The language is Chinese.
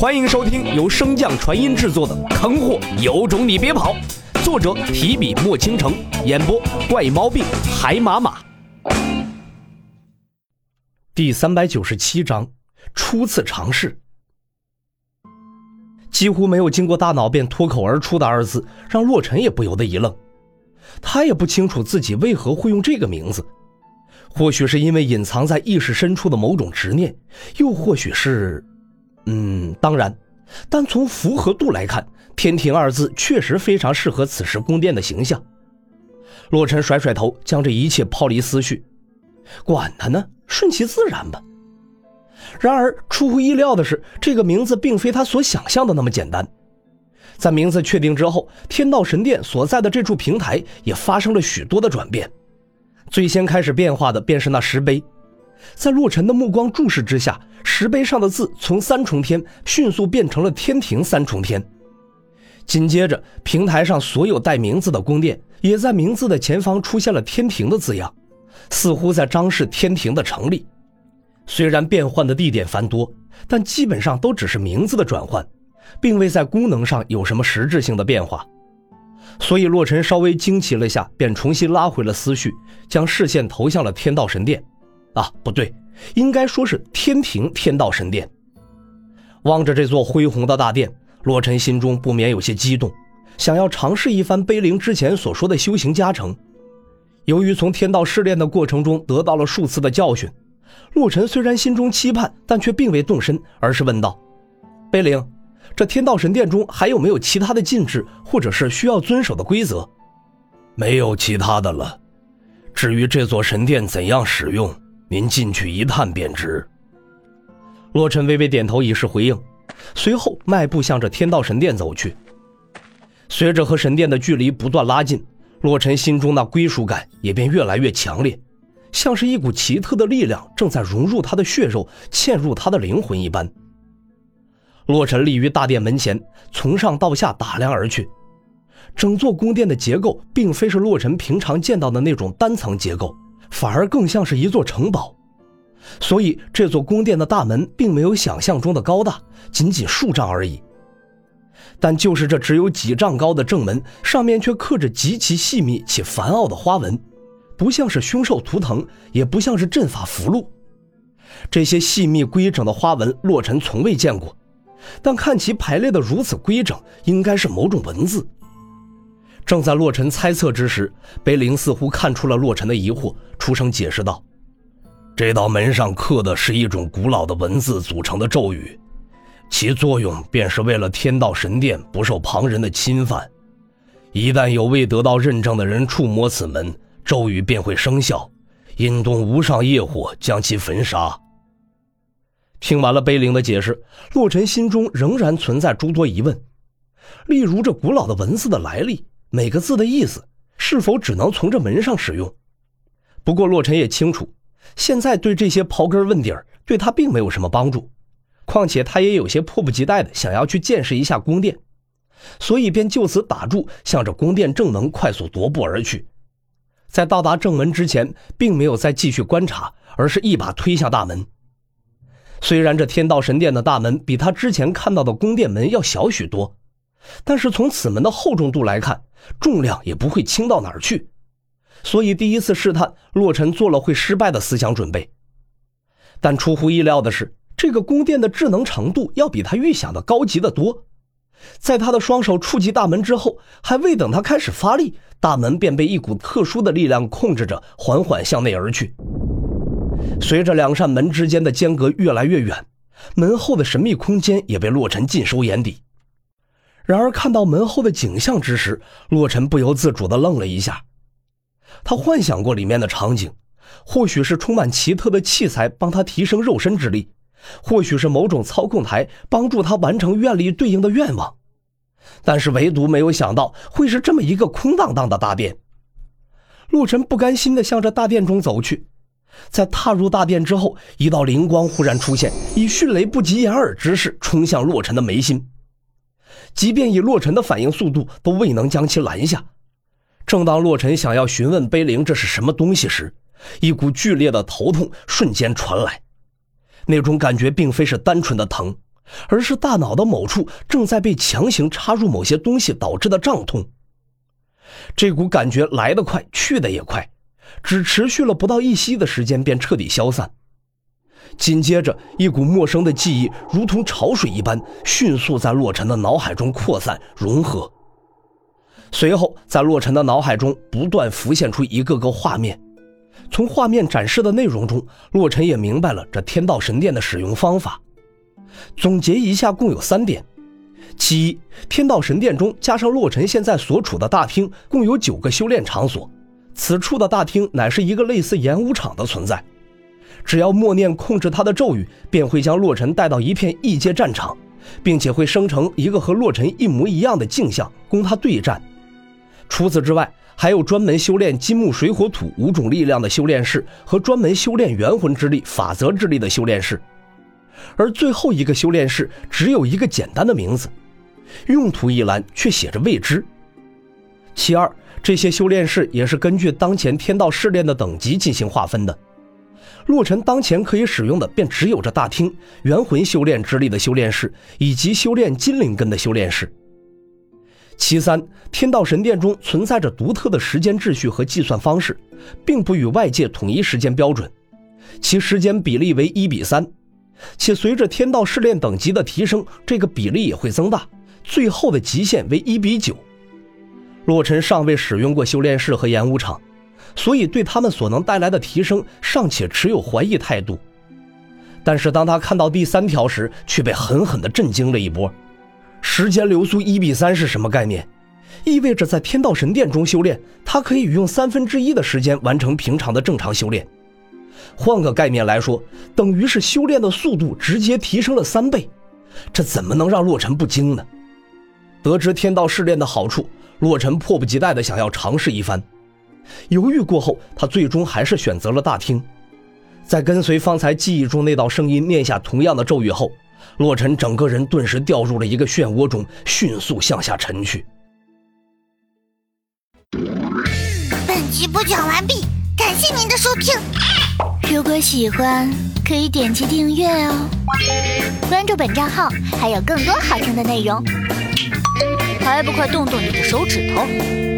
欢迎收听由升降传音制作的《坑货有种你别跑》，作者提笔墨倾城，演播怪猫病海马马。第三百九十七章，初次尝试。几乎没有经过大脑便脱口而出的二字，让洛尘也不由得一愣。他也不清楚自己为何会用这个名字，或许是因为隐藏在意识深处的某种执念，又或许是……嗯，当然，但从符合度来看，“天庭”二字确实非常适合此时宫殿的形象。洛尘甩甩头，将这一切抛离思绪，管他呢，顺其自然吧。然而，出乎意料的是，这个名字并非他所想象的那么简单。在名字确定之后，天道神殿所在的这处平台也发生了许多的转变。最先开始变化的便是那石碑。在洛尘的目光注视之下，石碑上的字从三重天迅速变成了天庭三重天。紧接着，平台上所有带名字的宫殿也在名字的前方出现了天庭的字样，似乎在彰示天庭的成立。虽然变换的地点繁多，但基本上都只是名字的转换，并未在功能上有什么实质性的变化。所以，洛尘稍微惊奇了下，便重新拉回了思绪，将视线投向了天道神殿。啊，不对，应该说是天庭天道神殿。望着这座恢宏的大殿，洛尘心中不免有些激动，想要尝试一番碑灵之前所说的修行加成。由于从天道试炼的过程中得到了数次的教训，洛尘虽然心中期盼，但却并未动身，而是问道：“碑灵，这天道神殿中还有没有其他的禁制，或者是需要遵守的规则？”“没有其他的了。至于这座神殿怎样使用？”您进去一探便知。洛尘微微点头以示回应，随后迈步向着天道神殿走去。随着和神殿的距离不断拉近，洛尘心中那归属感也便越来越强烈，像是一股奇特的力量正在融入他的血肉，嵌入他的灵魂一般。洛尘立于大殿门前，从上到下打量而去。整座宫殿的结构并非是洛尘平常见到的那种单层结构。反而更像是一座城堡，所以这座宫殿的大门并没有想象中的高大，仅仅数丈而已。但就是这只有几丈高的正门，上面却刻着极其细密且繁奥的花纹，不像是凶兽图腾，也不像是阵法符箓。这些细密规整的花纹，洛尘从未见过，但看其排列的如此规整，应该是某种文字。正在洛尘猜测之时，碑灵似乎看出了洛尘的疑惑，出声解释道：“这道门上刻的是一种古老的文字组成的咒语，其作用便是为了天道神殿不受旁人的侵犯。一旦有未得到认证的人触摸此门，咒语便会生效，引动无上业火将其焚杀。”听完了碑灵的解释，洛尘心中仍然存在诸多疑问，例如这古老的文字的来历。每个字的意思是否只能从这门上使用？不过洛尘也清楚，现在对这些刨根问底儿对他并没有什么帮助。况且他也有些迫不及待的想要去见识一下宫殿，所以便就此打住，向着宫殿正门快速踱步而去。在到达正门之前，并没有再继续观察，而是一把推向大门。虽然这天道神殿的大门比他之前看到的宫殿门要小许多。但是从此门的厚重度来看，重量也不会轻到哪儿去，所以第一次试探，洛尘做了会失败的思想准备。但出乎意料的是，这个宫殿的智能程度要比他预想的高级的多。在他的双手触及大门之后，还未等他开始发力，大门便被一股特殊的力量控制着，缓缓向内而去。随着两扇门之间的间隔越来越远，门后的神秘空间也被洛尘尽收眼底。然而，看到门后的景象之时，洛尘不由自主地愣了一下。他幻想过里面的场景，或许是充满奇特的器材帮他提升肉身之力，或许是某种操控台帮助他完成愿力对应的愿望，但是唯独没有想到会是这么一个空荡荡的大殿。洛尘不甘心地向着大殿中走去，在踏入大殿之后，一道灵光忽然出现，以迅雷不及掩耳之势冲向洛尘的眉心。即便以洛尘的反应速度，都未能将其拦下。正当洛尘想要询问碑灵这是什么东西时，一股剧烈的头痛瞬间传来。那种感觉并非是单纯的疼，而是大脑的某处正在被强行插入某些东西导致的胀痛。这股感觉来得快，去得也快，只持续了不到一息的时间，便彻底消散。紧接着，一股陌生的记忆如同潮水一般，迅速在洛尘的脑海中扩散融合。随后，在洛尘的脑海中不断浮现出一个个画面。从画面展示的内容中，洛尘也明白了这天道神殿的使用方法。总结一下，共有三点：其一，天道神殿中加上洛尘现在所处的大厅，共有九个修炼场所。此处的大厅乃是一个类似演武场的存在。只要默念控制他的咒语，便会将洛尘带到一片异界战场，并且会生成一个和洛尘一模一样的镜像，供他对战。除此之外，还有专门修炼金木水火土五种力量的修炼室，和专门修炼元魂之力、法则之力的修炼室。而最后一个修炼室只有一个简单的名字，用途一栏却写着未知。其二，这些修炼室也是根据当前天道试炼的等级进行划分的。洛尘当前可以使用的便只有这大厅元魂修炼之力的修炼室，以及修炼金灵根的修炼室。其三，天道神殿中存在着独特的时间秩序和计算方式，并不与外界统一时间标准，其时间比例为一比三，且随着天道试炼等级的提升，这个比例也会增大，最后的极限为一比九。洛尘尚未使用过修炼室和演武场。所以，对他们所能带来的提升尚且持有怀疑态度。但是，当他看到第三条时，却被狠狠地震惊了一波。时间流速一比三是什么概念？意味着在天道神殿中修炼，他可以用三分之一的时间完成平常的正常修炼。换个概念来说，等于是修炼的速度直接提升了三倍。这怎么能让洛尘不惊呢？得知天道试炼的好处，洛尘迫不及待地想要尝试一番。犹豫过后，他最终还是选择了大厅。在跟随方才记忆中那道声音念下同样的咒语后，洛尘整个人顿时掉入了一个漩涡中，迅速向下沉去。本集播讲完毕，感谢您的收听。如果喜欢，可以点击订阅哦，关注本账号还有更多好听的内容。还不快动动你的手指头！